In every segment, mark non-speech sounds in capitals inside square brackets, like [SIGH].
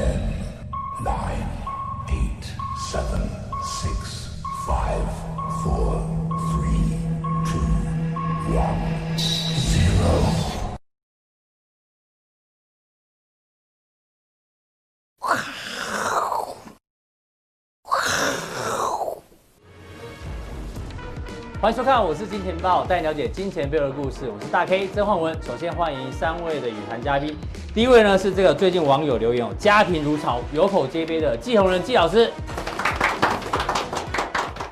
Okay. 欢迎收看，我是金钱豹，带你了解金钱背后的故事。我是大 K 曾焕文。首先欢迎三位的语坛嘉宾，第一位呢是这个最近网友留言哦，家贫如潮，有口皆碑的季鸿仁季老师。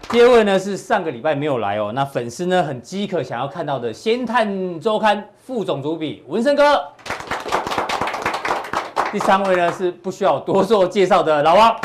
第二位呢是上个礼拜没有来哦，那粉丝呢很饥渴想要看到的《先探周刊》副总主笔文生哥。第三位呢是不需要多做介绍的老王。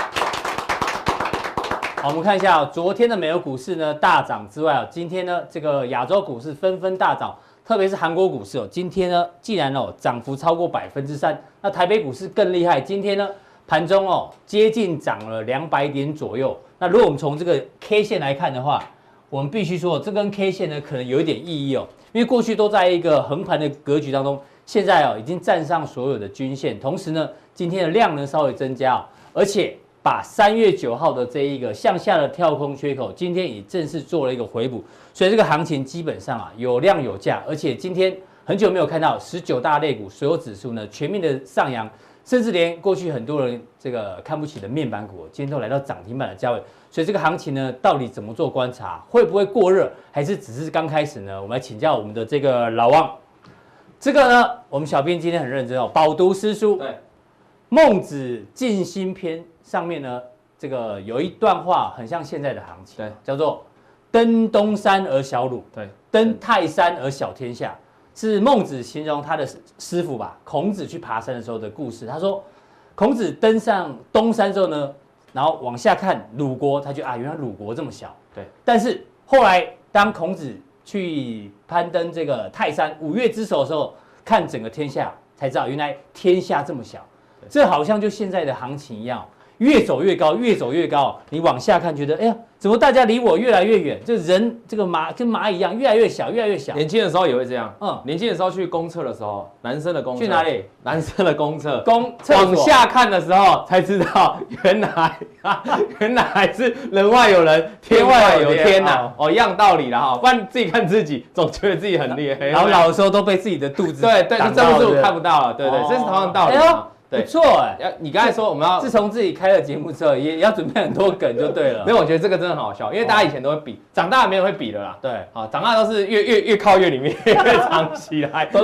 好，我们看一下、昨天的美国股市呢大涨之外啊，今天呢这个亚洲股市纷纷大涨，特别是韩国股市哦，今天呢既然哦涨幅超过百分之三，那台北股市更厉害，今天呢盘中哦接近涨了两百点左右。那如果我们从这个 K 线来看的话，我们必须说这根 K 线呢可能有一点意义哦，因为过去都在一个横盘的格局当中，现在哦已经站上所有的均线，同时呢今天的量能稍微增加哦，而且。把三月九号的这一个向下的跳空缺口，今天也正式做了一个回补，所以这个行情基本上啊有量有价，而且今天很久没有看到十九大类股所有指数呢全面的上扬，甚至连过去很多人这个看不起的面板股，今天都来到涨停板的价位，所以这个行情呢到底怎么做观察，会不会过热，还是只是刚开始呢？我们来请教我们的这个老王，这个呢我们小编今天很认真哦，饱读诗书，对，孟子尽心篇。上面呢，这个有一段话很像现在的行情，对，叫做“登东山而小鲁，对，登泰山而小天下”，是孟子形容他的师傅吧，孔子去爬山的时候的故事。他说，孔子登上东山之后呢，然后往下看鲁国，他就啊，原来鲁国这么小，对。但是后来当孔子去攀登这个泰山五岳之首的时候，看整个天下，才知道原来天下这么小。这好像就现在的行情一样。越走越高，越走越高。你往下看，觉得哎呀，怎么大家离我越来越远？这人这个蚂跟蚂蚁一样，越来越小，越来越小。年轻的时候也会这样。嗯，年轻的时候去公厕的时候，男生的公厕去哪里？男生的公厕。公往下看的时候才知道，原来啊，[LAUGHS] 原来是人外有人，天外有天呐、啊。哦，一样道理了哈。不然自己看自己，总觉得自己很厉害。然后老的时候都被自己的肚子对对，这不是我看不到了，对对，这是同样道理。不错哎，要你刚才说我们要自从自己开了节目之后，也也要准备很多梗就对了。[LAUGHS] 没有，我觉得这个真的很好笑，因为大家以前都会比，长大没人会比的啦。对，好，长大都是越越越靠越里面，越 [LAUGHS] 藏起来。对，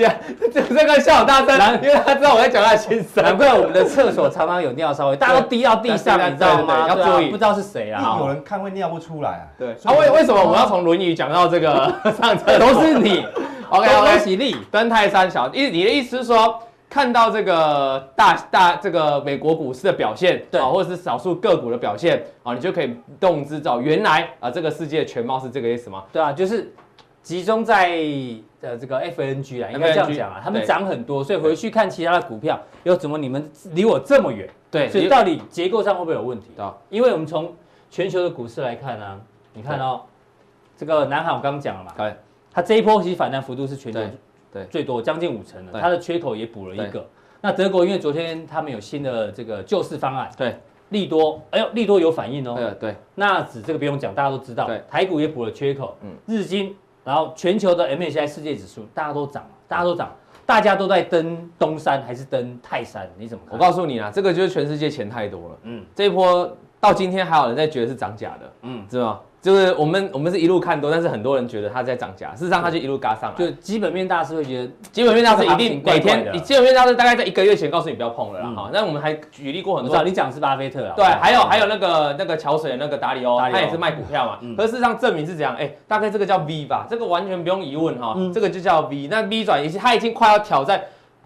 [LAUGHS] 这这个笑大声，因为他知道我在讲他的心声。难怪我们的厕所常常有尿骚味，大家都滴到地上，你知道吗？要注意，不知道是谁啊？有人看会尿不出来啊？对，啊为为什么我们要从《论语》讲到这个上厕所？都是你。OK，恭喜你登泰山小。意你的意思是说？看到这个大大这个美国股市的表现，对啊，或者是少数个股的表现啊，你就可以动之找原来啊，这个世界的全貌是这个意思吗？对啊，就是集中在呃这个 FNG 啊，应该这样讲啊，他们涨很多，所以回去看其他的股票，又怎么你们离我这么远？对，所以到底结构上会不会有问题？啊，因为我们从全球的股市来看呢，你看哦，这个南韩我刚刚讲了嘛，对，它这一波其实反弹幅度是全球。对，最多将近五成了，它的缺口也补了一个。那德国因为昨天他们有新的这个救市方案，对，利多，哎呦，利多有反应哦。对对，纳指这个不用讲，大家都知道。对，台股也补了缺口，嗯，日经，然后全球的 MSCI 世界指数，大家都涨，大家都涨，大家都在登东山还是登泰山？你怎么看？我告诉你啊，这个就是全世界钱太多了，嗯，这一波到今天还有人在觉得是涨假的，嗯，知道吗？就是我们我们是一路看多，但是很多人觉得它在涨价，事实上它就一路嘎上来。就基本面大师会觉得，基本面大师一定每天，你基本面大师大概在一个月前告诉你不要碰了啦。好，那我们还举例过很多，你讲的是巴菲特啊？对，还有还有那个那个桥水那个达里欧，他也是卖股票嘛。可是事实上证明是这样，哎，大概这个叫 V 吧，这个完全不用疑问哈，这个就叫 V。那 V 转已经它已经快要挑战。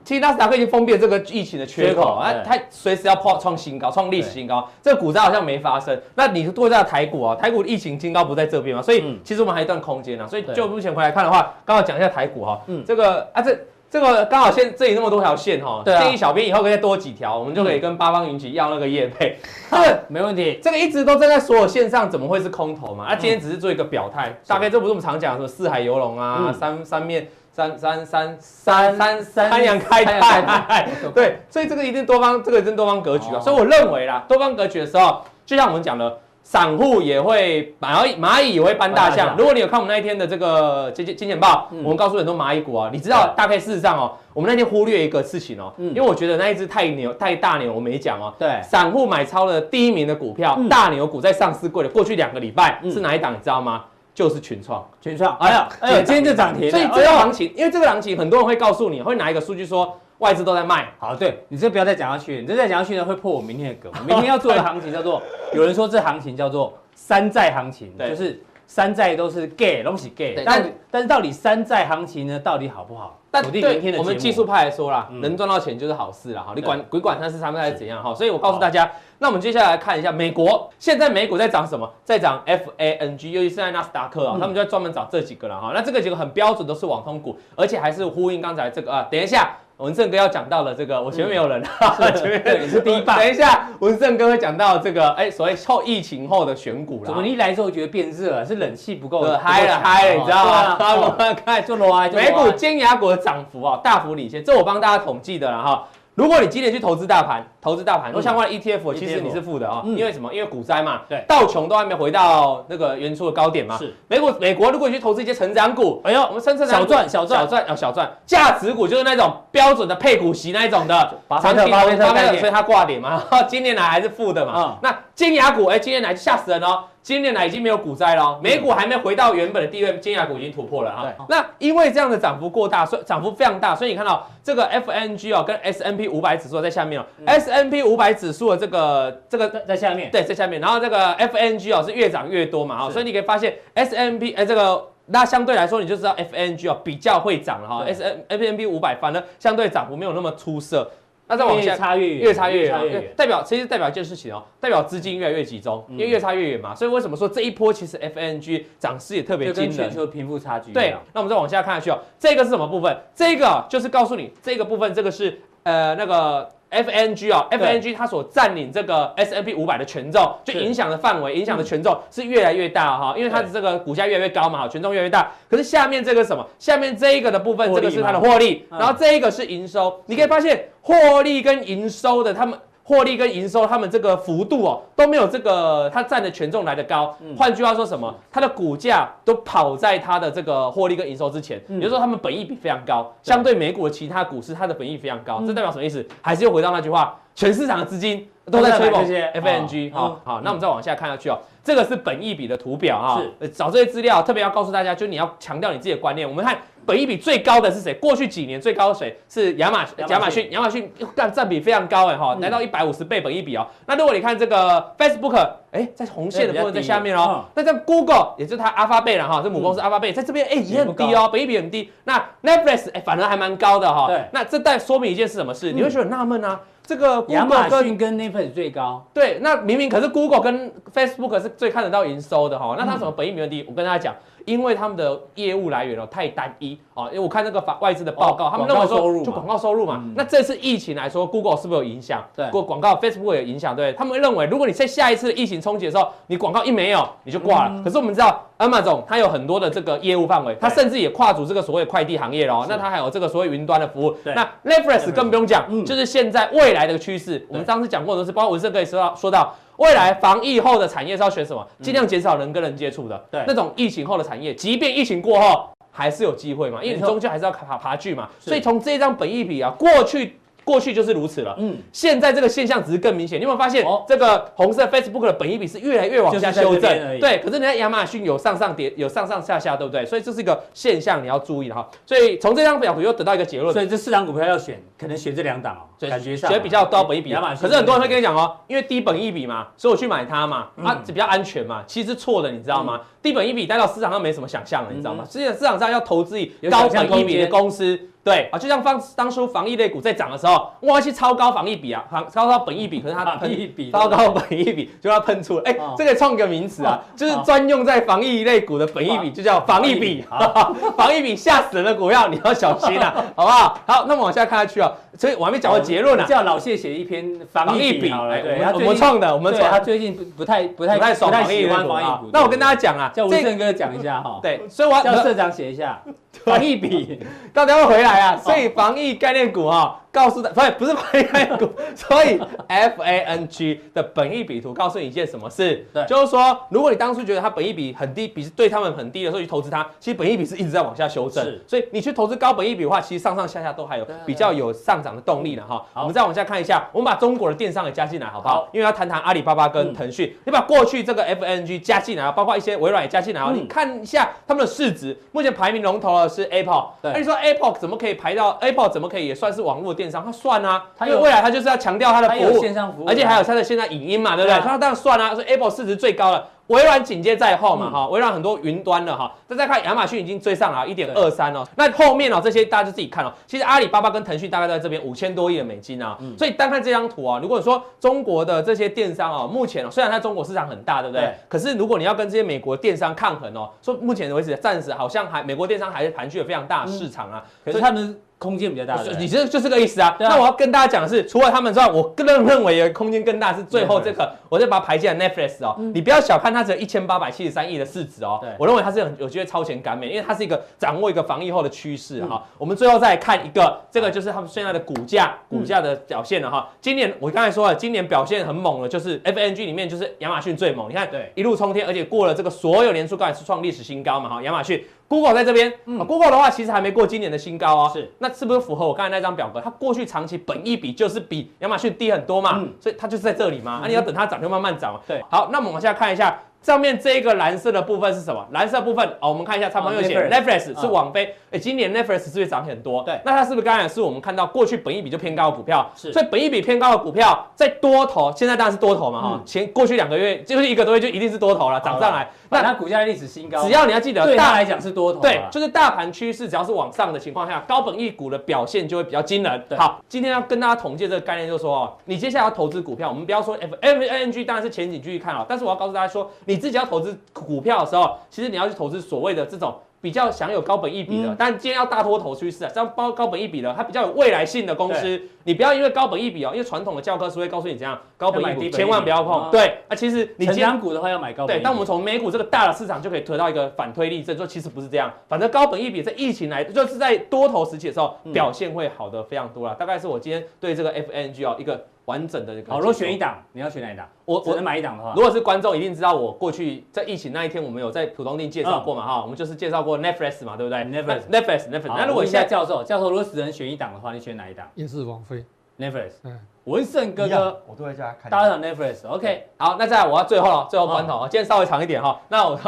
其实纳斯达克已经封闭了这个疫情的缺口，那它随时要破创新高，创历史新高。这个股灾好像没发生。那你是对在台股啊？台股的疫情新高不在这边嘛？所以其实我们还有一段空间啊。所以就目前回来看的话，刚好讲一下台股哈。嗯，这个啊，这这个刚好现这里那么多条线哈，建议小编以后可以再多几条，我们就可以跟八方云集要那个业配。好，没问题。这个一直都站在所有线上，怎么会是空头嘛？啊，今天只是做一个表态。大概这不是我们常讲的什么四海游龙啊，三三面。三三三三三三阳开泰，[LAUGHS] 对，所以这个一定多方，这个一定多方格局啊。所以我认为啦，多方格局的时候，就像我们讲的，散户也会蚂蚁蚂蚁也会搬大象。如果你有看我们那一天的这个金金钱报，我们告诉很多蚂蚁股啊，你知道大概事实上哦，我们那天忽略一个事情哦，因为我觉得那一只太牛太大牛，我没讲哦。对，散户买超了第一名的股票，大牛股在上市柜的过去两个礼拜是哪一档？你知道吗？就是群创，群创，哎呀，哎呀，今天就涨停。所以这个行情，因为这个行情，很多人会告诉你，会拿一个数据说外资都在卖。好，对你这不要再讲下去，你这再讲下去呢，会破我明天的梗。[LAUGHS] 明天要做的行情叫做，有人说这行情叫做山寨行情，就是山寨都是 gay，东西 gay。但但是到底山寨行情呢，到底好不好？但对我们技术派来说啦，能赚到钱就是好事啦哈。你管鬼管它是他们还是怎样哈？所以我告诉大家。那我们接下来看一下美国，现在美股在涨什么？在涨 FANG，尤其是在纳斯达克啊，他们就在专门找这几个了哈。那这个几个很标准，都是网通股，而且还是呼应刚才这个啊。等一下，文正哥要讲到了这个，我前面没有人，[LAUGHS] 前面你是第一棒。[LAUGHS] 等一下，文正哥会讲到这个，哎，所谓后疫情后的选股了。怎么你一来之后觉得变热了？是冷气不够嗨了嗨了，你知道吗？[LAUGHS] 我们看做罗啊，美股尖牙股的涨幅啊，大幅领先，这我帮大家统计的了哈。如果你今年去投资大盘，投资大盘，或相关的 ETF，其实你是负的啊，因为什么？因为股灾嘛，对，道琼都还没回到那个原初的高点嘛。是，美国美国，如果你去投资一些成长股，哎呦，我们深圳小赚小赚小赚啊小赚，价值股就是那种标准的配股息那一种的，长期巴菲特概念，所以它挂点嘛。[LAUGHS] 今年来还是负的嘛。那金牙股，哎，今年来吓死人哦。今年来已经没有股灾了，美股还没回到原本的地位，尖牙股已经突破了哈。那因为这样的涨幅过大，所以涨幅非常大，所以你看到这个 FNG 哦，跟 S N P 五百指数在下面哦，S N P 五百指数的这个这个在下面，对，在下面，然后这个 FNG 哦是越涨越多嘛哈，所以你可以发现 S N P 哎这个那相对来说你就知道 FNG 哦比较会涨了哈，S N S&P 五百反而相对涨幅没有那么出色。那再往下，越差越远，越差越远，代表其实代表一件事情哦，代表资金越来越集中，因为越差越远嘛，所以为什么说这一波其实 FNG 涨势也特别惊人，就全球贫富差距。对，那我们再往下看下去哦，这个是什么部分？这个就是告诉你，这个部分这个是呃那个。FNG 哦，FNG 它所占领这个 S&P 五百的权重，就影响的范围、影响的权重是越来越大哈，因为它的这个股价越来越高嘛，权重越来越大。可是下面这个什么？下面这一个的部分，这个是它的获利，然后这一个是营收。你可以发现，获利跟营收的他们。获利跟营收，他们这个幅度哦都没有这个它占的权重来的高。换句话说什么？它的股价都跑在它的这个获利跟营收之前。也就是说，他们本益比非常高，相对美股的其他股市，它的本益非常高。这代表什么意思？还是又回到那句话，全市场的资金都在吹捧 FNG。好，好，那我们再往下看下去哦。这个是本益比的图表啊。是，找这些资料特别要告诉大家，就你要强调你自己的观念。我们看。本益比最高的是谁？过去几年最高的谁？是亚马亚马逊，亚马逊占占比非常高哎哈，来到一百五十倍本益比哦。那如果你看这个 Facebook，哎，在红线的部分在下面哦。那在 Google，也就是它 Alphabet 了哈，这母公司 Alphabet 在这边哎也很低哦，本益比很低。那 Netflix 哎反而还蛮高的哈。对。那这代说明一件事什么事？你会觉得很纳闷啊，这个亚马逊跟 Netflix 最高。对，那明明可是 Google 跟 Facebook 是最看得到营收的哈，那它什么本益比很低？我跟大家讲。因为他们的业务来源哦太单一啊，因为我看那个法外资的报告，他们认为说就广告收入嘛。那这次疫情来说，Google 是不是有影响？对，过广告 Facebook 有影响，对。他们认为，如果你在下一次疫情冲击的时候，你广告一没有，你就挂了。可是我们知道，Amazon 它有很多的这个业务范围，它甚至也跨足这个所谓快递行业了。那它还有这个所谓云端的服务。那 Netflix 更不用讲，就是现在未来的趋势。我们上次讲过的都是，包括文胜可以说到说到。未来防疫后的产业是要选什么？尽量减少人跟人接触的，对，那种疫情后的产业，即便疫情过后还是有机会嘛，因为你终究还是要爬爬剧嘛。所以从这张本益比啊，过去。过去就是如此了，嗯，现在这个现象只是更明显。你有没有发现，这个红色 Facebook 的本益比是越来越往下修正？对，可是人家亚马逊有上上跌，有上上下下，对不对？所以这是一个现象，你要注意的哈。所以从这张表图又得到一个结论，所以这四档股票要选，可能选这两档哦，感觉上选比较高本益比。可是很多人会跟你讲哦，因为低本益比嘛，所以我去买它嘛，啊，比较安全嘛。其实错的，你知道吗？低本一比带到市场上没什么想象了，你知道吗？实际上市场上要投资以高本一比的公司。对啊，就像当当初防疫类股在涨的时候，哇，去超高防疫比啊，超高本一比，可是它防疫比超高本一比就要喷出了，哎、欸，哦、这个创一个名词啊，哦、就是专用在防疫类股的本一比，就叫防疫比。[LAUGHS] 防疫比吓死人的股票，你要小心啊，[LAUGHS] 好不好？好，那么往下看下去啊，所以我还没讲过结论呢、啊。叫老谢写一篇防疫比，我们创的，我们创。他最近不不太不太不太喜欢防疫股。那我跟大家讲啊，叫吴胜哥讲一下哈。对，所以我要叫社长写一下 [LAUGHS] 防疫比，到底要回来啊？所以防疫概念股哈。告诉他，所以不是防疫概念股，所以 F A N G 的本益比图告诉你一件什么事？对，就是说，如果你当初觉得它本益比很低，比对他们很低的时候去投资它，其实本益比是一直在往下修正。是，所以你去投资高本益比的话，其实上上下下都还有比较有上涨的动力了哈。我们再往下看一下，我们把中国的电商也加进来，好不好？好，因为要谈谈阿里巴巴跟腾讯，你把过去这个 F A N G 加进来，包括一些微软也加进来，嗯、你看一下他们的市值，目前排名龙头的是 Apple。对，那你说 Apple 怎么可以排到 Apple 怎么可以也算是网络电商？他算啊。因为未来他就是要强调他的服务，线上服务，而且还有他的现在影音嘛，对不对？他当然算啊，所以 Apple 市值最高了，微软紧接在后嘛，哈，微软很多云端了哈。那再看亚马逊已经追上了，一点二三哦。那后面哦，这些大家就自己看哦。其实阿里巴巴跟腾讯大概在这边五千多亿的美金啊，所以单看这张图啊，如果说中国的这些电商哦，目前哦，虽然它中国市场很大，对不对？可是如果你要跟这些美国电商抗衡哦，说目前为止暂时好像还美国电商还是盘踞了非常大的市场啊，可是他们。空间比较大，你这就这个意思啊。那我要跟大家讲的是，除了他们之外，我个人认为的空间更大是最后这个，我再把它排进来 Netflix 哦。你不要小看它只有一千八百七十三亿的市值哦。我认为它是很有机会超前赶美，因为它是一个掌握一个防疫后的趋势哈。我们最后再看一个，这个就是他们现在的股价，股价的表现了哈。今年我刚才说了，今年表现很猛了，就是 FANG 里面就是亚马逊最猛。你看，一路冲天，而且过了这个所有年初高也是创历史新高嘛哈。亚马逊。Google 在这边，嗯，Google 的话其实还没过今年的新高哦，是，那是不是符合我刚才那张表格？它过去长期本益比就是比亚马逊低很多嘛，嗯，所以它就是在这里嘛，那、你要等它涨就慢慢涨，对，好，那我们往下看一下。上面这个蓝色的部分是什么？蓝色部分哦，我们看一下，他们又写 Netflix 是网飞。哎，今年 Netflix 是不是涨很多？对，那它是不是刚才是我们看到过去本益比就偏高的股票？是，所以本益比偏高的股票在多头，现在当然是多头嘛哈。前过去两个月就是一个多月就一定是多头了，涨上来。那它股价历史新高，只要你要记得，对它来讲是多头。对，就是大盘趋势只要是往上的情况下，高本益股的表现就会比较惊人。好，今天要跟大家统计这个概念，就是说哦，你接下来要投资股票，我们不要说 F F N G，当然是前景继续看啊，但是我要告诉大家说，你自己要投资。股票的时候，其实你要去投资所谓的这种比较享有高本益比的，嗯、但今天要大多头趋势啊，这样包高本益比的，它比较有未来性的公司，你不要因为高本益比哦，因为传统的教科书会告诉你怎样，高本益比千万不要碰。对，啊，其实你成长股的话要买高本益比。对，但我们从美股这个大的市场就可以得到一个反推力，这说其实不是这样，反正高本益比在疫情来，就是在多头时期的时候表现会好的非常多了。嗯、大概是我今天对这个 FANG 哦一个。完整的一个好，如果选一档，你要选哪一档？我我能买一档的话，如果是观众一定知道，我过去在疫情那一天，我们有在普通店介绍过嘛哈，我们就是介绍过 Netflix 嘛，对不对？Netflix，Netflix，Netflix。那如果现在教授，教授如果只能选一档的话，你选哪一档？也是王菲，Netflix。嗯。文胜哥哥，我都在家看。搭上 Netflix，OK。好，那再来，我要最后了，最后关头，今天稍微长一点哈。那我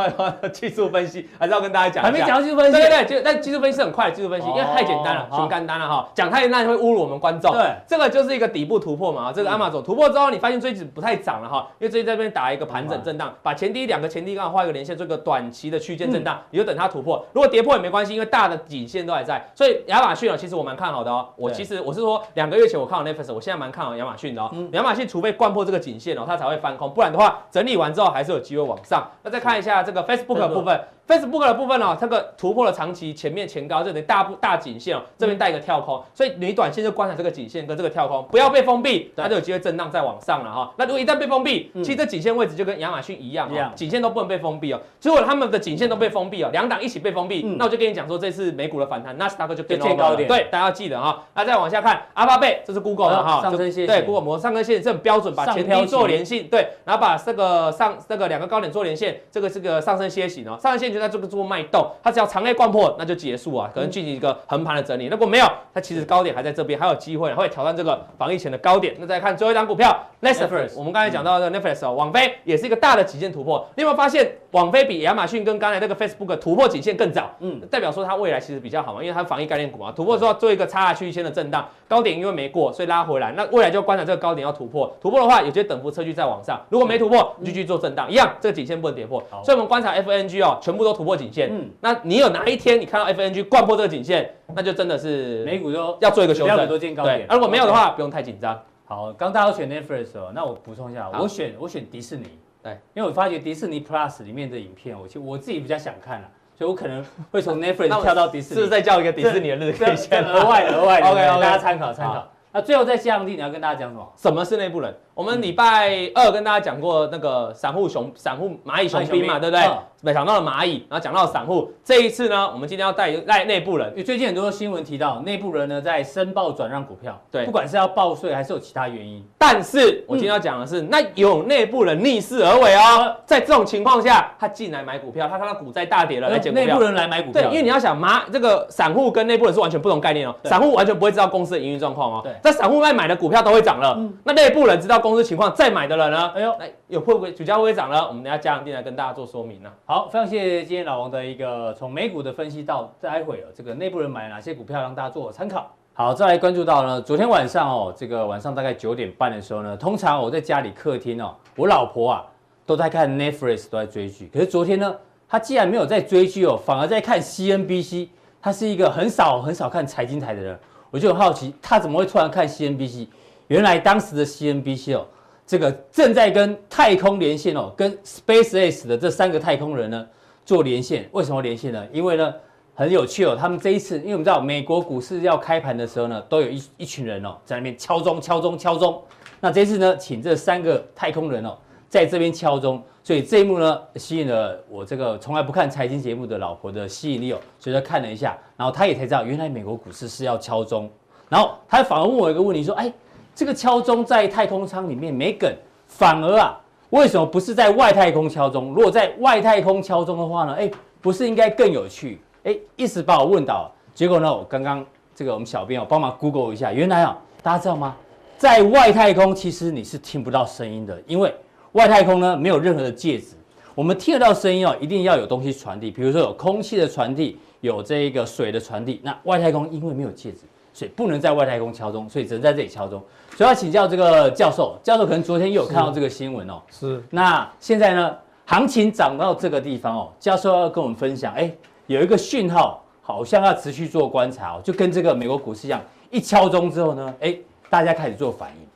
技术分析 [LAUGHS] 还是要跟大家讲。还没讲技术分析。对对对，但技术分析是很快技术分析，因为太简单了，全简单了哈。讲太难会侮辱我们观众。对，这个就是一个底部突破嘛，这个亚马逊突破之后，你发现最近不太涨了哈，因为最近这边打一个盘整震荡，把前低两个前低刚好画一个连线，做一个短期的区间震荡，你就等它突破。如果跌破也没关系，因为大的颈线都还在。所以亚马逊啊其实我蛮看好的哦。我其实我是说两个月前我看好 Netflix，我现在蛮看好亚马逊的哦。亚马逊除非灌破这个颈线哦，它才会翻空，不然的话，整理完之后还是有机会往上。那再看一下这个 Facebook 的部分。Facebook 的部分哦，这个突破了长期前面前高，这里大大颈线哦，这边带一个跳空，所以你短线就观察这个颈线跟这个跳空，不要被封闭，它就有机会震荡再往上了哈。那如果一旦被封闭，其实这颈线位置就跟亚马逊一样哦，颈线都不能被封闭哦。如果他们的颈线都被封闭哦，两档一起被封闭，那我就跟你讲说，这次美股的反弹，纳斯达克就变高点。对，大家要记得哈。那再往下看，阿巴贝，这是 Google 的哈，上升线，对，Google 模上升线是很标准，把前低做连线，对，然后把这个上这个两个高点做连线，这个是个上升楔形哦，上升线就在这个做脉动。它只要长内贯破，那就结束啊，可能进行一个横盘的整理。如果没有，它其实高点还在这边，还有机会会挑战这个防疫前的高点。那再看最后一张股票，Netflix，我们刚才讲到的 Netflix 哦，网飞也是一个大的极限突破。你有没有发现网飞比亚马逊跟刚才那个 Facebook 突破颈线更早，嗯，代表说它未来其实比较好嘛，因为它防疫概念股嘛，突破之后做一个差价区间的震荡，高点因为没过，所以拉回来，那未来就观察这个高点要突破，突破的话，有些等幅车距再往上，如果没突破，继续做震荡，一样，这个颈线不能跌破，所以我们观察 FNG 哦，全部都突破颈线，嗯，那你有哪一天你看到 FNG 灌破这个颈线，那就真的是美股都要做一个修正，很多见高点，如果没有的话，不用太紧张。好，刚大家都选 Netflix 哦，那我补充一下，我选我选迪士尼。对，因为我发觉迪士尼 Plus 里面的影片，我其实我自己比较想看了，所以我可能会从 [LAUGHS] Netflix 跳到迪士尼。是不是再叫一个迪士尼的日子可以先额外额外 OK 大家参考参考。那最后在下一题你要跟大家讲什么？什么是内部人？我们礼拜二跟大家讲过那个散户熊散户蚂蚁熊兵嘛，对不对？没想到了蚂蚁，然后讲到了散户。这一次呢，我们今天要带带内部人，因为最近很多新闻提到内部人呢在申报转让股票，对，不管是要报税还是有其他原因。但是我今天要讲的是，那有内部人逆势而为哦，在这种情况下，他进来买股票，他看到股灾大跌了来捡股票。内部人来买股票，对，因为你要想蚂这个散户跟内部人是完全不同概念哦，散户完全不会知道公司的营运状况哦，对，在散户外买的股票都会涨了，那内部人知道公司情况再买。的人呢？哎呦，哎，有会不会主价会不会涨呢？我们等下加强錠来跟大家做说明呢。好，非常谢谢今天老王的一个从美股的分析到待会这个内部人买哪些股票，让大家做参考。好，再来关注到呢，昨天晚上哦，这个晚上大概九点半的时候呢，通常我在家里客厅哦，我老婆啊都在看 Netflix，都在追剧。可是昨天呢，她既然没有在追剧哦，反而在看 CNBC。她是一个很少很少看财经台的人，我就很好奇，她怎么会突然看 CNBC？原来当时的 CNBC 哦。这个正在跟太空连线哦，跟 SpaceX 的这三个太空人呢做连线。为什么连线呢？因为呢很有趣哦，他们这一次，因为我们知道美国股市要开盘的时候呢，都有一一群人哦在那边敲钟、敲钟、敲钟。那这次呢，请这三个太空人哦在这边敲钟，所以这一幕呢吸引了我这个从来不看财经节目的老婆的吸引力哦，所以他看了一下，然后他也才知道原来美国股市是要敲钟，然后他反而问我一个问题说：“哎。”这个敲钟在太空舱里面没梗，反而啊，为什么不是在外太空敲钟？如果在外太空敲钟的话呢？哎，不是应该更有趣？哎，一时把我问倒。结果呢，我刚刚这个我们小编哦帮忙 Google 一下，原来啊，大家知道吗？在外太空其实你是听不到声音的，因为外太空呢没有任何的介质，我们听得到声音哦，一定要有东西传递，比如说有空气的传递，有这个水的传递。那外太空因为没有介质，所以不能在外太空敲钟，所以只能在这里敲钟。所以要请教这个教授，教授可能昨天又有看到这个新闻哦。是。那现在呢，行情涨到这个地方哦，教授要跟我们分享，哎，有一个讯号，好像要持续做观察哦，就跟这个美国股市一样，一敲钟之后呢，哎，大家开始做反应。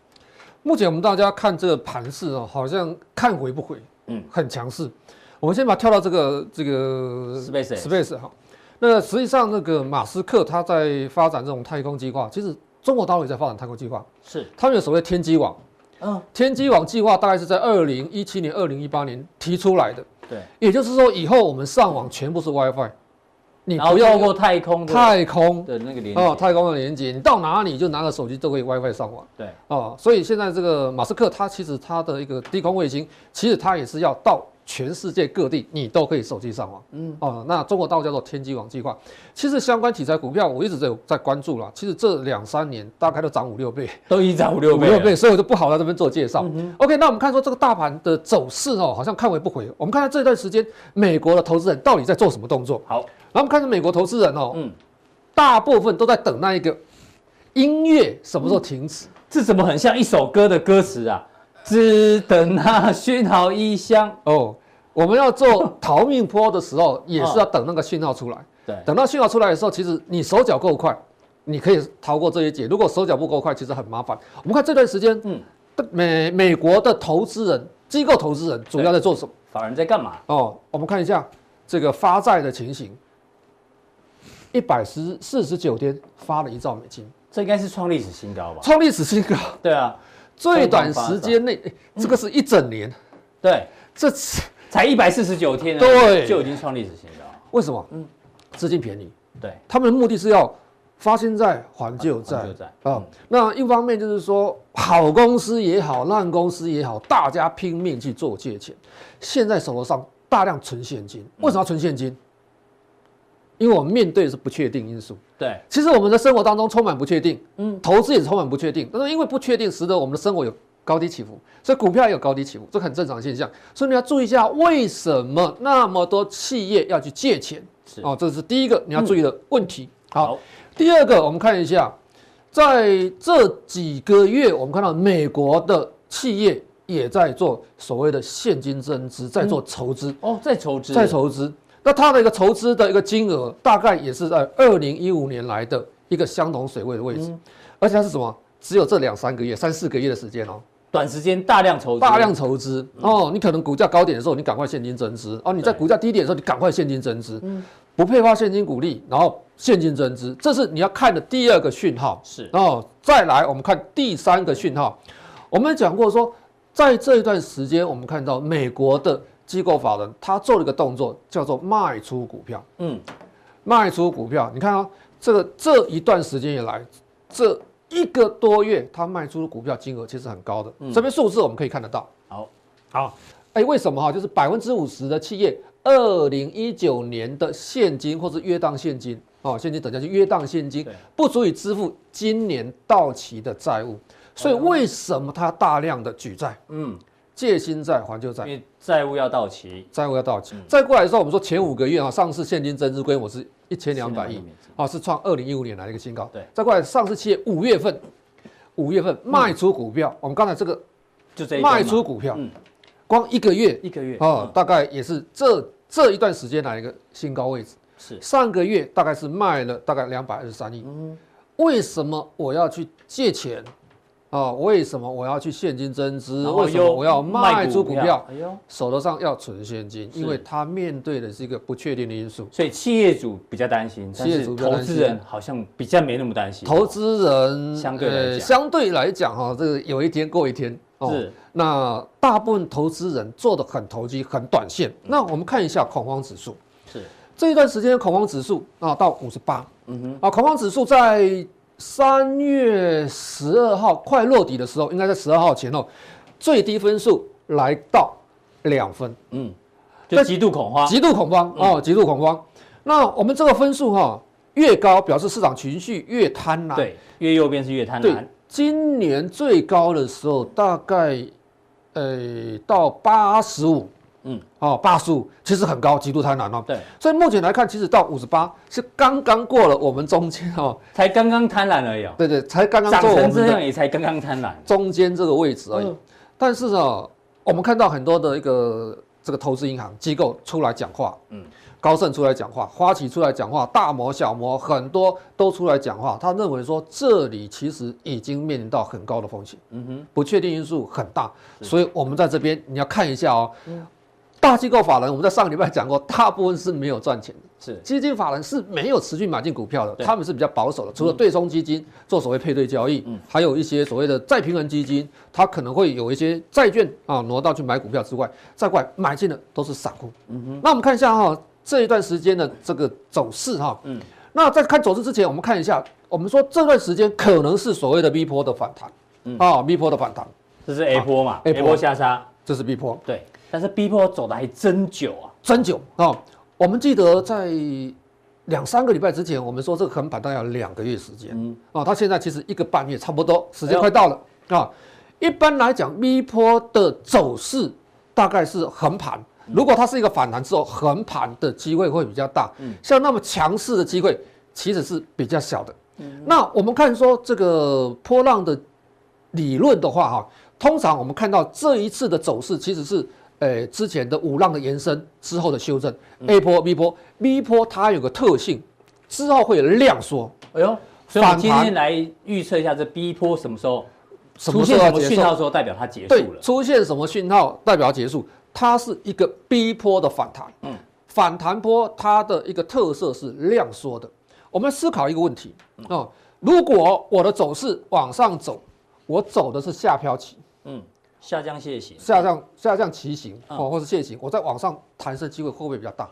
目前我们大家看这个盘势哦，好像看回不回，嗯，很强势。我们先把它跳到这个这个 Space Space 哈。那实际上那个马斯克他在发展这种太空计划，其实。中国大陆也在发展太空计划，是。他们有所谓天机网，嗯，天机网计划大概是在二零一七年、二零一八年提出来的，对，也就是说以后我们上网全部是 WiFi，你不要过太空太空。的那个连接。哦，太空的连接，你到哪里就拿个手机都可以 WiFi 上网，对，哦，所以现在这个马斯克他其实他的一个低空卫星，其实他也是要到。全世界各地你都可以手机上网，嗯哦，那中国大陆叫做天机网计划。其实相关题材股票我一直在在关注了。其实这两三年大概都涨五六倍，都已经涨五六倍，五六倍，所以我就不好在这边做介绍。嗯、OK，那我们看说这个大盘的走势哦，好像看回不回。我们看看这段时间美国的投资人到底在做什么动作？好，然后我们看着美国投资人哦，嗯，大部分都在等那一个音乐什么时候停止？嗯、这怎么很像一首歌的歌词啊？只等那讯号一响 [LAUGHS] 哦，我们要做 [LAUGHS] 逃命坡的时候，也是要等那个讯号出来。对，等到讯号出来的时候，其实你手脚够快，你可以逃过这一劫。如果手脚不够快，其实很麻烦。我们看这段时间，嗯，美美国的投资人、机构投资人主要在做什么？法人在干嘛？哦，我们看一下这个发债的情形，一百十四十九天发了一兆美金，这应该是创历史新高吧？创历史新高。对啊。最短时间内，这个是一整年，嗯、对，这次才一百四十九天，对，就已经创历史新高。为什么？嗯，资金便宜，对，他们的目的是要发新债还旧债啊。嗯、那一方面就是说，好公司也好，烂公司也好，大家拼命去做借钱，现在手头上大量存现金，为什么要存现金？嗯因为我们面对的是不确定因素，对，其实我们的生活当中充满不确定，嗯，投资也是充满不确定，但是因为不确定，使得我们的生活有高低起伏，所以股票也有高低起伏，这很正常的现象。所以你要注意一下，为什么那么多企业要去借钱？是。哦，这是第一个你要注意的问题。嗯、好，好，第二个我们看一下，在这几个月，我们看到美国的企业也在做所谓的现金增资，在做筹资、嗯、哦，在筹资，在筹资。那它的一个筹资的一个金额，大概也是在二零一五年来的一个相同水位的位置，嗯、而且它是什么？只有这两三个月、三四个月的时间哦。短时间大量筹资，大量筹资。哦，你可能股价高点的时候，你赶快现金增资哦；你在股价低点的时候，你赶快现金增资，不配发现金股利，然后现金增资，这是你要看的第二个讯号。是。哦，再来我们看第三个讯号，我们讲过说，在这一段时间，我们看到美国的机构法人他做了一个动作，叫做卖出股票。嗯，卖出股票，你看啊，这个这一段时间以来，这。一个多月，他卖出的股票金额其实很高的，这边数字我们可以看得到。好，好，哎，为什么哈？就是百分之五十的企业，二零一九年的现金或是约当现金，哦，现金等价就约当现金，不足以支付今年到期的债务，所以为什么他大量的举债？嗯。借新债还旧债，因为债务要到期，债务要到期。再过来的时候，我们说前五个月啊，上市现金增资规模是一千两百亿，啊，是创二零一五年来的一个新高。对，再过来上市企业五月份，五月份卖出股票，我们刚才这个就这卖出股票，光一个月一个月。啊，大概也是这这一段时间来一个新高位置。是。上个月大概是卖了大概两百二十三亿。嗯，为什么我要去借钱？哦，为什么我要去现金增资？为什么我要卖出股票？哎呦，手头上要存现金，因为他面对的是一个不确定的因素，所以企业主比较担心，企业主投资人好像比较没那么担心。投资人相对呃相对来讲哈，这个有一天过一天哦。是，那大部分投资人做的很投机，很短线。那我们看一下恐慌指数，是这一段时间恐慌指数啊到五十八，嗯哼，啊恐慌指数在。三月十二号快落底的时候，应该在十二号前后，最低分数来到两分，嗯，就极度恐慌，极度恐慌哦，极度恐慌。那我们这个分数哈越高，表示市场情绪越贪婪，对，越右边是越贪婪。对，今年最高的时候大概，呃，到八十五。嗯，哦，八十五其实很高，极度贪婪哦。对，所以目前来看，其实到五十八是刚刚过了我们中间哦，才刚刚贪婪而已。对对，才刚刚涨成这样也才刚刚贪婪，中间这个位置而已。但是呢，我们看到很多的一个这个投资银行机构出来讲话，嗯，高盛出来讲话，花旗出来讲话，大摩小摩很多都出来讲话，他认为说这里其实已经面临到很高的风险，嗯哼，不确定因素很大，所以我们在这边你要看一下哦。大机构法人，我们在上个礼拜讲过，大部分是没有赚钱的。是基金法人是没有持续买进股票的，他们是比较保守的。除了对冲基金做所谓配对交易，还有一些所谓的再平衡基金，它可能会有一些债券啊挪到去买股票之外，再过来买进的都是散户。嗯哼。那我们看一下哈，这一段时间的这个走势哈。嗯。那在看走势之前，我们看一下，我们说这段时间可能是所谓的 V 波的反弹。嗯。啊，V 波的反弹，这是 A 波嘛？A 波下杀，这是 B 波。对。但是逼波走的还真久啊，真久啊、哦！我们记得在两三个礼拜之前，我们说这个横盘大概要两个月时间，嗯，啊，它现在其实一个半月差不多，时间快到了啊。一般来讲逼波的走势大概是横盘，如果它是一个反弹之后，横盘的机会会比较大，嗯，像那么强势的机会其实是比较小的。嗯，那我们看说这个波浪的理论的话，哈，通常我们看到这一次的走势其实是。诶，之前的五浪的延伸之后的修正，A 波、B 波、B 波，它有个特性，之后会有量缩。哎呦，所以我们今天来预测一下这 B 波什么时候出现什么讯号，时候代表它结束了。出现什么讯号代表结束？它是一个 B 波的反弹。嗯，反弹波它的一个特色是量缩的。我们思考一个问题啊，如果我的走势往上走，我走的是下飘起。嗯。下降楔形，下降下降骑形哦，或是楔形，我在往上弹升机会会不会比较大？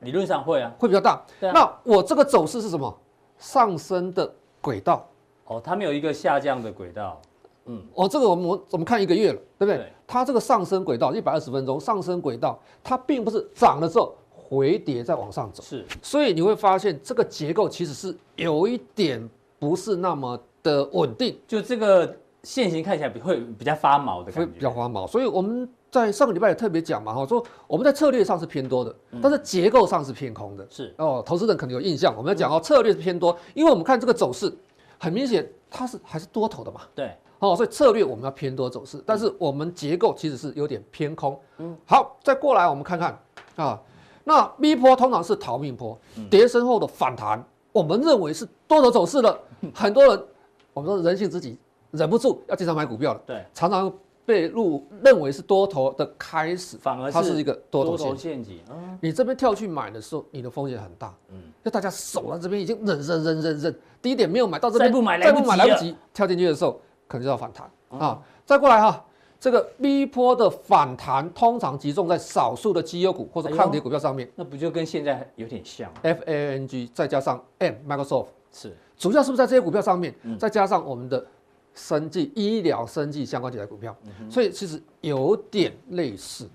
理论上会啊，会比较大。那我这个走势是什么？上升的轨道。哦，它没有一个下降的轨道。嗯，哦，这个我们我们看一个月了，对不对？它这个上升轨道一百二十分钟上升轨道，它并不是涨了之后回跌再往上走。是，所以你会发现这个结构其实是有一点不是那么的稳定。就这个。线型看起来会比较发毛的感觉，会比较发毛。所以我们在上个礼拜也特别讲嘛，哈，说我们在策略上是偏多的，但是结构上是偏空的。是哦，投资人可能有印象，我们要讲哦，策略是偏多，因为我们看这个走势，很明显它是还是多头的嘛。对，哦，所以策略我们要偏多走势，但是我们结构其实是有点偏空。嗯，好，再过来我们看看啊，那 V 波通常是逃命波，跌升后的反弹。我们认为是多头走势了，很多人，我们说人性自己忍不住要经常买股票了，对，常常被入认为是多头的开始，反而它是一个多头陷阱。你这边跳去买的时候，你的风险很大，嗯，就大家守在这边已经忍忍忍忍忍，低点没有买到这边，再不买来不及，跳进去的时候可能就要反弹啊，再过来哈。这个 V 波的反弹通常集中在少数的绩优股或者抗跌股票上面，那不就跟现在有点像？F A N G 再加上 M Microsoft 是主要是不是在这些股票上面？再加上我们的生技医疗、生技相关题材股票，所以其实有点类似。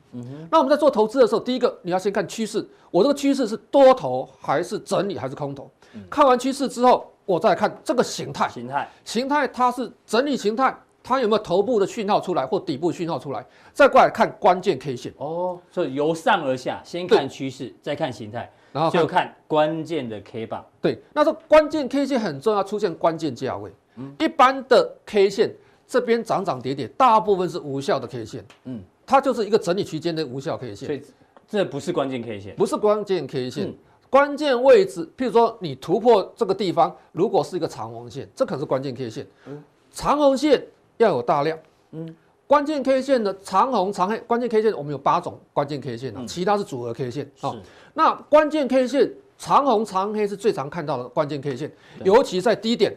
那我们在做投资的时候，第一个你要先看趋势，我这个趋势是多头还是整理还是空头？看完趋势之后，我再看这个形态，形态形态它是整理形态。它有没有头部的讯号出来或底部讯号出来？再过来看关键 K 线哦，所以由上而下，先看趋势，再看形态，然后就看关键的 K 棒。对，那这关键 K 线很重要，出现关键价位。嗯，一般的 K 线这边涨涨跌跌，大部分是无效的 K 线。嗯，它就是一个整理区间的无效 K 线。所以这不是关键 K 线，不是关键 K 线。关键位置，譬如说你突破这个地方，如果是一个长红线，这可是关键 K 线。嗯，长红线。要有大量，嗯，关键 K 线的长红长黑，关键 K 线我们有八种关键 K 线啊，其他是组合 K 线啊。那关键 K 线长红长黑是最常看到的关键 K 线，尤其在低点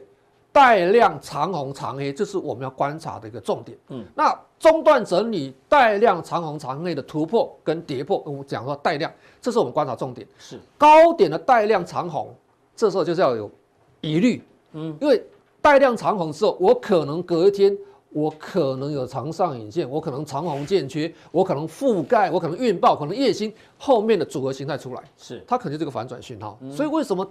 带量长红长黑，这是我们要观察的一个重点。嗯，那中段整理带量长红长黑的突破跟跌破，我们讲说带量，这是我们观察重点。是高点的带量长红，这时候就是要有疑虑，嗯，因为带量长红之后，我可能隔一天。我可能有长上影线，我可能长红见缺，我可能覆盖，我可能运爆，可能夜星后面的组合形态出来，是它肯定是个反转讯号。嗯、所以为什么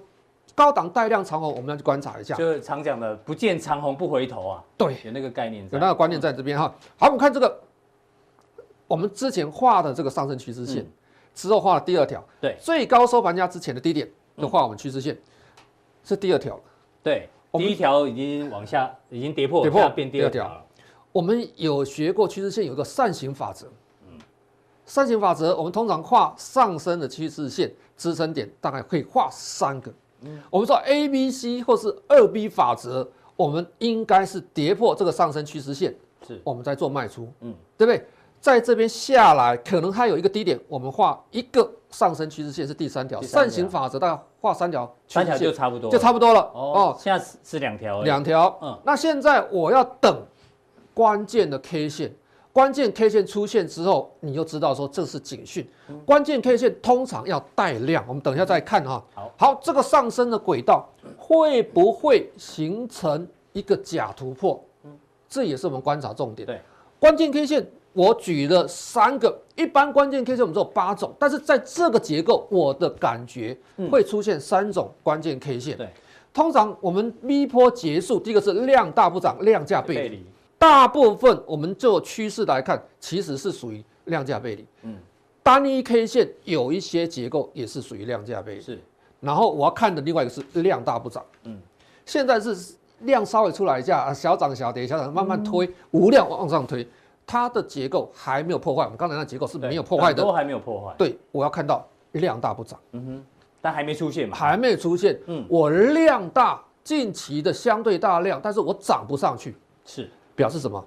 高档带量长红，我们要去观察一下？就是常讲的不见长虹不回头啊。对，有那个概念，有那个观念在这边哈。好，我们看这个，我们之前画的这个上升趋势线，嗯、之后画了第二条，对，最高收盘价之前的低点，就画我们趋势线，嗯、是第二条。对，第一条已经往下，已经跌破，跌破变第二条了。我们有学过趋势线有一个扇形法则，嗯，扇形法则我们通常画上升的趋势线支撑点大概可以画三个，嗯，我们说 A B C 或是二 B 法则，我们应该是跌破这个上升趋势线，是，我们在做卖出，嗯，对不对？在这边下来可能它有一个低点，我们画一个上升趋势线是第三条，扇形法则大概画三条，三条就差不多，就差不多了哦，哦，现在是是两条，两条，嗯，那现在我要等。关键的 K 线，关键 K 线出现之后，你就知道说这是警讯。关键 K 线通常要带量，我们等一下再看哈。好，好，这个上升的轨道会不会形成一个假突破？这也是我们观察重点。对，关键 K 线我举了三个，一般关键 K 线我们只有八种，但是在这个结构，我的感觉会出现三种关键 K 线。对，通常我们 V 波结束，第一个是量大不涨，量价背离。大部分我们就趋势来看，其实是属于量价背离。嗯，单一 K 线有一些结构也是属于量价背离。是，然后我要看的另外一个是量大不涨。嗯，现在是量稍微出来一下，小涨小跌，小涨慢慢推，无量往上推，它的结构还没有破坏。我们刚才那结构是没有破坏的，都还没有破坏。对，我要看到量大不涨。嗯哼，但还没出现嘛？还没出现。嗯，我量大，近期的相对大量，但是我涨不上去。是。表示什么？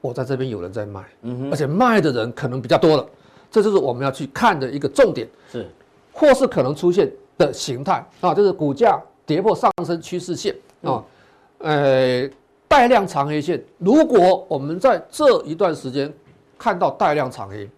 我在这边有人在卖，嗯哼，而且卖的人可能比较多了，这就是我们要去看的一个重点，是，或是可能出现的形态。啊，就是股价跌破上升趋势线。啊，呃，带量长黑线。如果我们在这一段时间看到带量长黑，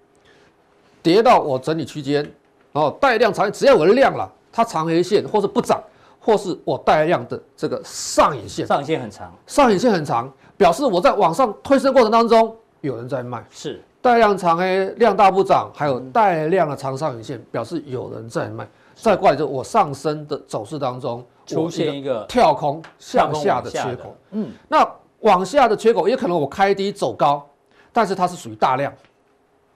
跌到我整理区间，哦，带量长黑，只要有量了，它长黑线或是不涨，或是我带量的这个上影线，上影线很长，上影线很长。表示我在往上推升过程当中有人在卖，是带量长黑，量大不涨，还有带量的长上影线，表示有人在卖。再过来就我上升的走势当中出现一个跳空向下的缺口。嗯，那往下的缺口也可能我开低走高，但是它是属于大量，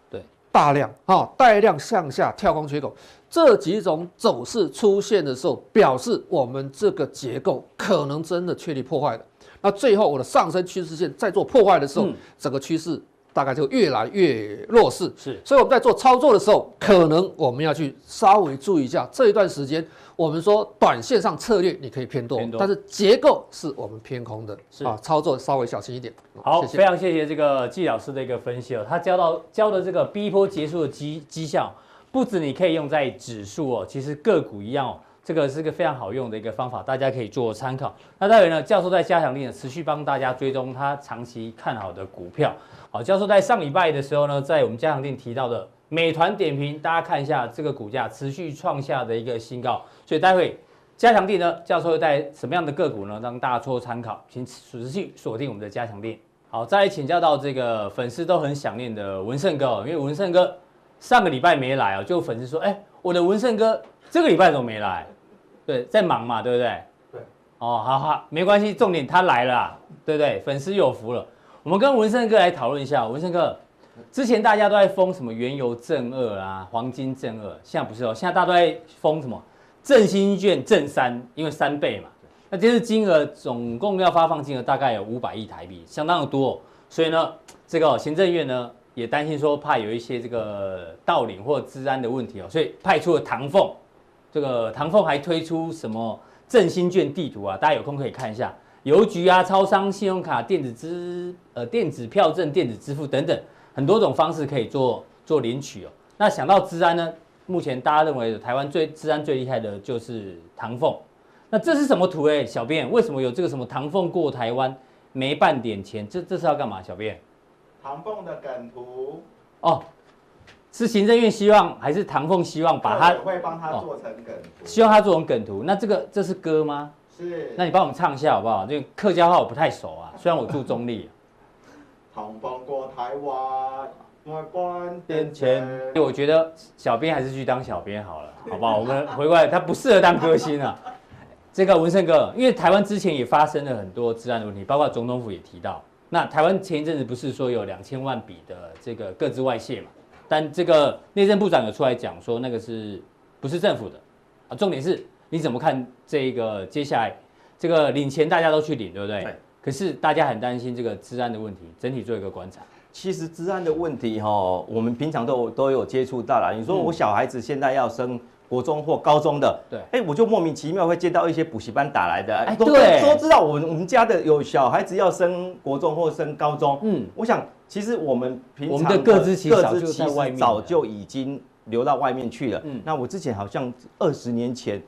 对，大量啊，带量向下跳空缺口，这几种走势出现的时候，表示我们这个结构可能真的确立破坏了。那最后我的上升趋势线在做破坏的时候，嗯、整个趋势大概就越来越弱势。是，所以我们在做操作的时候，可能我们要去稍微注意一下这一段时间。我们说短线上策略你可以偏多，偏多，但是结构是我们偏空的，是啊，操作稍微小心一点。好，谢谢非常谢谢这个季老师的一个分析哦，他教到教的这个 B 波结束的绩绩效，不止你可以用在指数哦，其实个股一样哦。这个是个非常好用的一个方法，大家可以做参考。那待会呢，教授在加强力呢，持续帮大家追踪他长期看好的股票。好，教授在上礼拜的时候呢，在我们加强力提到的美团点评，大家看一下这个股价持续创下的一个新高。所以待会加强力呢，教授会带什么样的个股呢，让大家做参考，请持续锁定我们的加强力。好，再来请教到这个粉丝都很想念的文胜哥，因为文胜哥上个礼拜没来哦，就粉丝说，哎，我的文胜哥这个礼拜怎么没来？对，在忙嘛，对不对？对。哦，好好，没关系，重点他来了，对不对？粉丝有福了。我们跟文胜哥来讨论一下，文胜哥，之前大家都在封什么原油正二啊，黄金正二，现在不是哦，现在大家都在封什么振兴券正三，因为三倍嘛。那这次金额总共要发放金额大概有五百亿台币，相当的多。所以呢，这个行政院呢也担心说，怕有一些这个盗领或治安的问题哦，所以派出了唐凤。这个唐凤还推出什么振兴券地图啊？大家有空可以看一下，邮局啊、超商、信用卡、电子支呃电子票证、电子支付等等，很多种方式可以做做领取哦。那想到治安呢，目前大家认为台湾最治安最厉害的就是唐凤。那这是什么图诶？小编为什么有这个什么唐凤过台湾没半点钱？这这是要干嘛？小编？唐凤的梗图哦。是行政院希望还是唐凤希望把它会帮他做成梗图？希望他做成梗图。那这个这是歌吗？是。那你帮我们唱一下好不好？这个客家话我不太熟啊，虽然我住中坜。[LAUGHS] 唐凤过台湾，没半点钱。我觉得小编还是去当小编好了，好不好？我们回过来，他不适合当歌星啊。这个文胜哥，因为台湾之前也发生了很多治安的问题，包括总统府也提到。那台湾前一阵子不是说有两千万笔的这个各自外泄嘛？但这个内政部长有出来讲说，那个是不是政府的啊？重点是你怎么看这个接下来这个领钱大家都去领，对不对？对。可是大家很担心这个治安的问题，整体做一个观察。其实治安的问题哈，我们平常都都有接触到了。你说我小孩子现在要升国中或高中的，对，哎，我就莫名其妙会接到一些补习班打来的，哎，对，都知道我们我们家的有小孩子要升国中或升高中，嗯，我想。其实我们平常的各自其实早就已经流到外面去了。嗯，那我之前好像二十年前，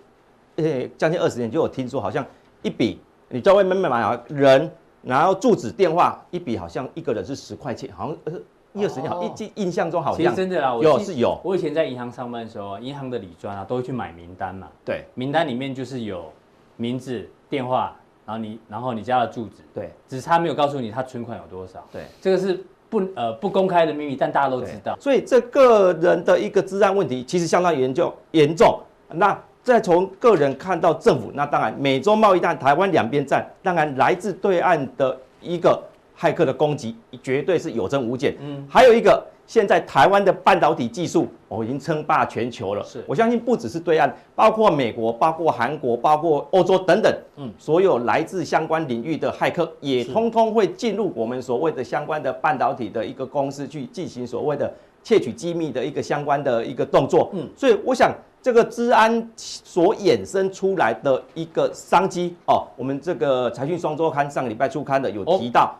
诶，将近二十年就有听说，好像一笔你在外面买啊人，然后住址电话一笔好像一个人是十块钱，好像呃一二十年好，印印印象中好像其实真的啦，有是有。我以前在银行上班的时候，银行的理专啊都会去买名单嘛。对，名单里面就是有名字、电话。然后你，然后你家的住址，对，只是他没有告诉你他存款有多少，对，这个是不呃不公开的秘密，但大家都知道。所以这个人的一个资安问题其实相当严重严重。那再从个人看到政府，那当然美洲贸易战、台湾两边站，当然来自对岸的一个骇客的攻击，绝对是有增无减。嗯，还有一个。现在台湾的半导体技术哦，已经称霸全球了。是，我相信不只是对岸，包括美国、包括韩国、包括欧洲等等，嗯，所有来自相关领域的骇客也通通会进入我们所谓的相关的半导体的一个公司去进行所谓的窃取机密的一个相关的一个动作。嗯，所以我想这个治安所衍生出来的一个商机哦，我们这个财讯双周刊上个礼拜初刊的有提到。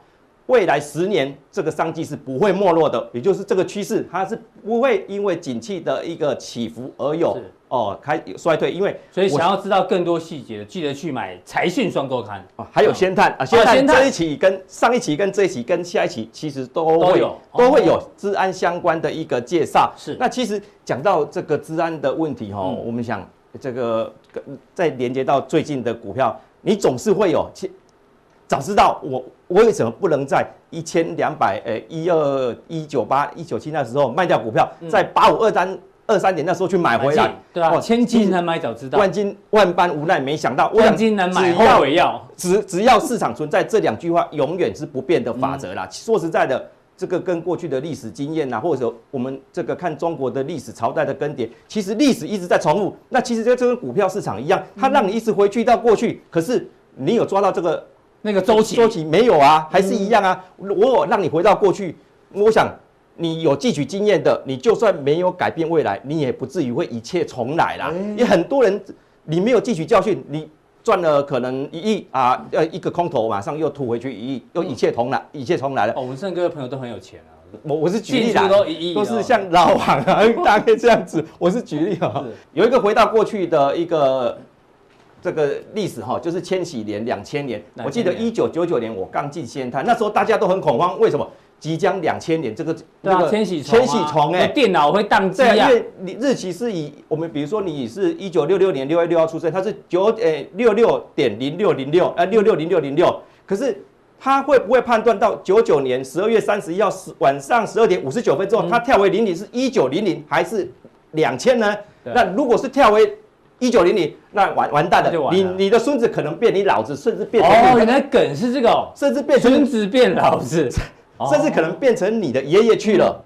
未来十年，这个商机是不会没落的，也就是这个趋势，它是不会因为景气的一个起伏而有哦开衰退。因为所以想要知道更多细节，记得去买财讯双周刊啊。还有先探啊，先探这一期跟上一期跟这一期跟下一期其实都会有都会有治安相关的一个介绍。是，那其实讲到这个治安的问题哈，我们想这个再连接到最近的股票，你总是会有。早知道我我为什么不能在一千两百呃一二一九八一九七那时候卖掉股票，在八五二三二三点那时候去买回来，对啊，千金难买早知道，万金万般无奈没想到，万金难买后悔药，只只要市场存在，这两句话永远是不变的法则啦。说实在的。这个跟过去的历史经验呐、啊，或者我们这个看中国的历史朝代的更迭，其实历史一直在重复。那其实就跟股票市场一样，它让你一直回去到过去，可是你有抓到这个那个周期？周期没有啊，还是一样啊。我有让你回到过去，我想你有汲取经验的，你就算没有改变未来，你也不至于会一切重来啦。因为很多人你没有汲取教训，你。赚了可能一亿啊，呃，一个空头马上又吐回去一亿，又一切重来，一切重来了。哦，文胜哥的朋友都很有钱啊。我我是举例啦，都都是像老王啊，[LAUGHS] 大概这样子。我是举例啊，有一个回到过去的一个这个历史哈，就是千禧年两千年。我记得一九九九年我刚进仙台，那时候大家都很恐慌，为什么？即将两千年，这个那个千禧千禧虫哎，电脑会宕机啊！因为你日期是以我们比如说你是一九六六年六月六号出生，它是九诶六六点零六零六呃六六零六零六，可是它会不会判断到九九年十二月三十一号十晚上十二点五十九分之后，它跳为零零是一九零零还是两千呢？那如果是跳回一九零零，那完完蛋了，你你的孙子可能变你老子，甚至变成哦，原来梗是这个，哦甚至变成孙子变老子。[LAUGHS] 甚至可能变成你的爷爷去了，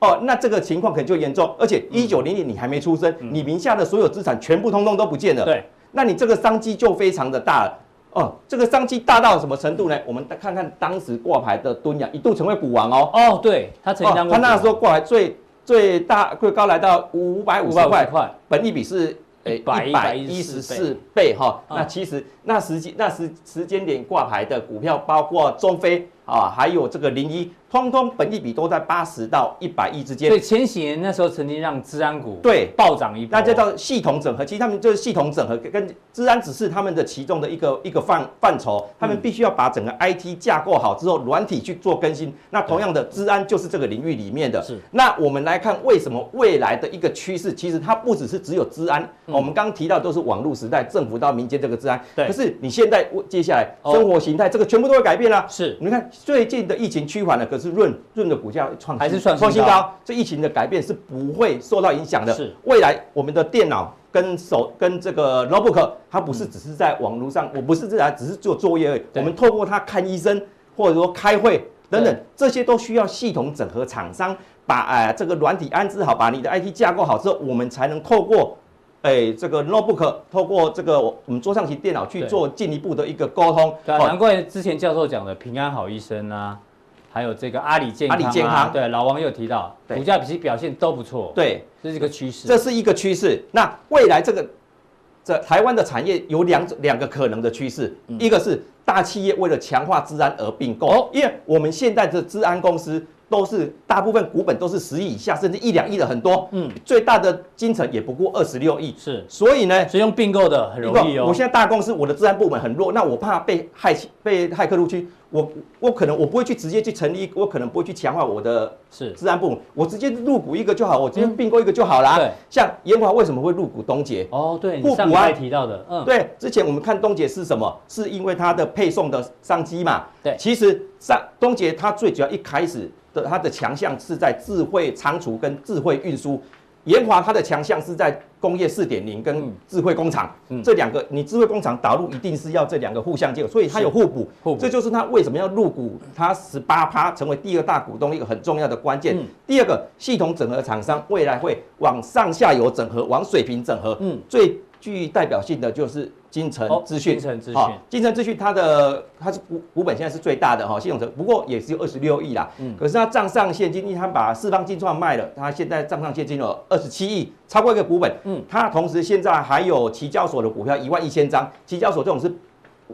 哦，那这个情况可能就严重，而且一九零零你还没出生，你名下的所有资产全部通通都不见了，对，那你这个商机就非常的大了，哦，这个商机大到什么程度呢？我们看看当时挂牌的敦洋一度成为股王哦，哦，对，他曾经当过，他那时候挂牌最最大最高来到五百五十块，本益比是诶一百一十四倍哈，那其实那时间那时时间点挂牌的股票包括中非。啊，还有这个零一，通通本益比都在八十到一百亿之间。所以前几年那时候曾经让治安股对暴涨一波。那叫做系统整合，其实他们就是系统整合，跟治安只是他们的其中的一个一个范范畴。他们必须要把整个 IT 架构好之后，软体去做更新。那同样的，治安就是这个领域里面的。是。那我们来看，为什么未来的一个趋势，其实它不只是只有治安。我们刚刚提到都是网络时代，政府到民间这个治安。对。可是你现在接下来生活形态，这个全部都会改变了。是。你看。最近的疫情趋缓了，可是润润的股价创还是创创新高。这疫情的改变是不会受到影响的。是未来我们的电脑跟手跟这个 notebook，它不是只是在网络上，我不是这样，只是做作业而已。我们透过它看医生，或者说开会等等，这些都需要系统整合，厂商把哎这个软体安置好，把你的 IT 架构好之后，我们才能透过。哎，这个 notebook 透过这个我们桌上型电脑去做进一步的一个沟通。难怪之前教授讲的平安好医生啊，还有这个阿里健康、啊、阿里健康，对，老王有提到，股价其实表现都不错。对，这是一个趋势。这是一个趋势。那未来这个这台湾的产业有两两个可能的趋势，嗯、一个是大企业为了强化治安而并购，哦、因为我们现在的治安公司。都是大部分股本都是十亿以下，甚至一两亿的很多。嗯，最大的金城也不过二十六亿。是，所以呢，所以用并购的很容易哦。我现在大公司，我的治安部门很弱，那我怕被害被骇客入侵。我我可能我不会去直接去成立，我可能不会去强化我的是治安部门，我直接入股一个就好，我直接并购一个就好啦。对，像延华为什么会入股东杰？哦，对，你上次提到的，嗯，对，之前我们看东杰是什么？是因为它的配送的商机嘛？对，其实上东杰它最主要一开始的它的强项是在智慧仓储跟智慧运输。研华它的强项是在工业四点零跟智慧工厂，嗯，这两个你智慧工厂导入一定是要这两个互相结合，所以它有互补，互补，这就是它为什么要入股它十八趴成为第二大股东一个很重要的关键。第二个系统整合厂商未来会往上下游整合，往水平整合，嗯，最具代表性的就是。精诚资讯，金城资讯，好，精诚资讯，它的它是股股本现在是最大的哈，系统成不过也只有二十六亿啦，嗯，可是它账上现金，因为它把四方金创卖了，它现在账上现金有二十七亿，超过一个股本，嗯，它同时现在还有期交所的股票一万一千张，期交所这种是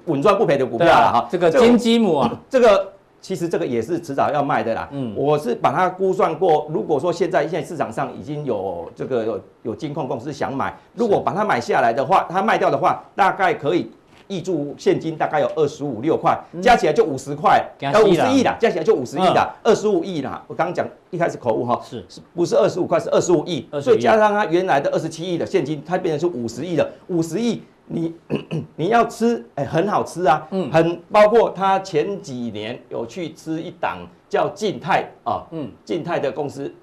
稳赚不赔的股票了哈，这个金鸡母啊，这个。其实这个也是迟早要卖的啦。嗯，我是把它估算过，如果说现在现在市场上已经有这个有有金控公司想买，如果把它买下来的话，它卖掉的话，大概可以挹注现金大概有二十五六块，加起来就五十块，要五十亿啦，加起来就五十亿啦，二十五亿啦。我刚刚讲一开始口误哈，是。是不是二十五块是二十五亿，所以加上它原来的二十七亿的现金，它变成是五十亿的五十亿。你 [COUGHS] 你要吃，哎、欸，很好吃啊，嗯，很包括他前几年有去吃一档叫晋泰啊，嗯，晋泰的公司，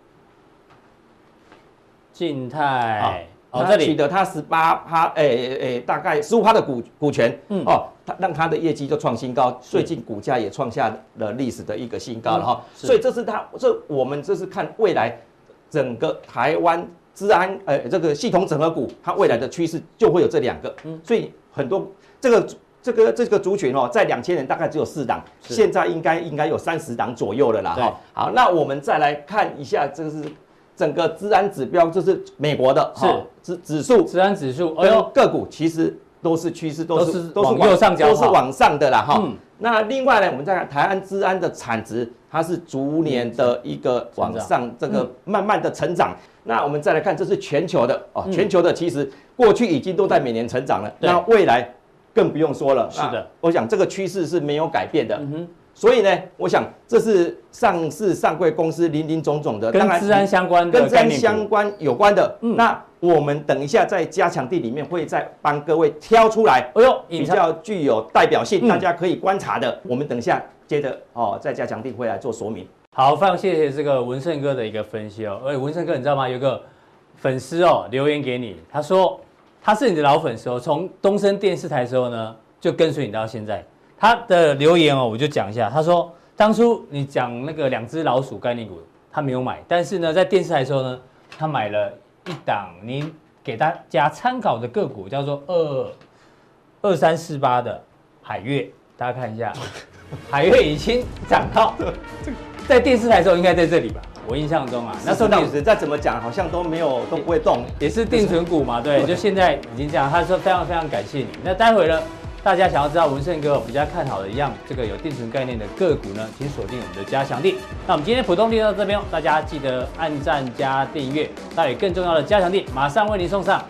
静态。哦，这里。取得他十八趴，哎、欸、诶、欸，大概十五趴的股股权，嗯，哦，他让他的业绩就创新高，最近股价也创下了历史的一个新高了哈，嗯、所以这是他，这我们这是看未来整个台湾资安，诶、欸，这个系统整合股，它未来的趋势就会有这两个，嗯，所以很多这个这个这个族群哦，在两千年大概只有四档，现在应该应该有三十档左右了啦，哈，好，那我们再来看一下，这个是。整个治安指标就是美国的，是。指指数，治安指数，哎呦，个股其实都是趋势，都是都是往右上角，都是往上的啦，哈。那另外呢，我们再看台湾资安的产值，它是逐年的一个往上，这个慢慢的成长。那我们再来看，这是全球的哦，全球的其实过去已经都在每年成长了，那未来更不用说了。是的，我想这个趋势是没有改变的。所以呢，我想这是上市上柜公司林林总总的，跟资安相关的，跟资安相关有关的。嗯，那我们等一下在加强地里面会再帮各位挑出来，哎呦，比较具有代表性，大家可以观察的。我们等一下接着哦，在加强地会来做说明。好，非常谢谢这个文胜哥的一个分析哦。哎，文胜哥，你知道吗？有个粉丝哦留言给你，他说他是你的老粉丝哦，从东森电视台的时候呢就跟随你到现在。他的留言哦，我就讲一下。他说，当初你讲那个两只老鼠概念股，他没有买，但是呢，在电视台的时候呢，他买了一档您给大家参考的个股，叫做二二三四八的海月，大家看一下，海月已经涨到，在电视台的时候应该在这里吧？我印象中啊，那时候当时再怎么讲，好像都没有都不会动，也是定存股嘛，对，就现在已经这样。他说非常非常感谢你。那待会呢？大家想要知道文胜哥比较看好的一样，这个有定存概念的个股呢，请锁定我们的加强力。那我们今天普通錠到这边，大家记得按赞加订阅。那有更重要的加强力，马上为您送上。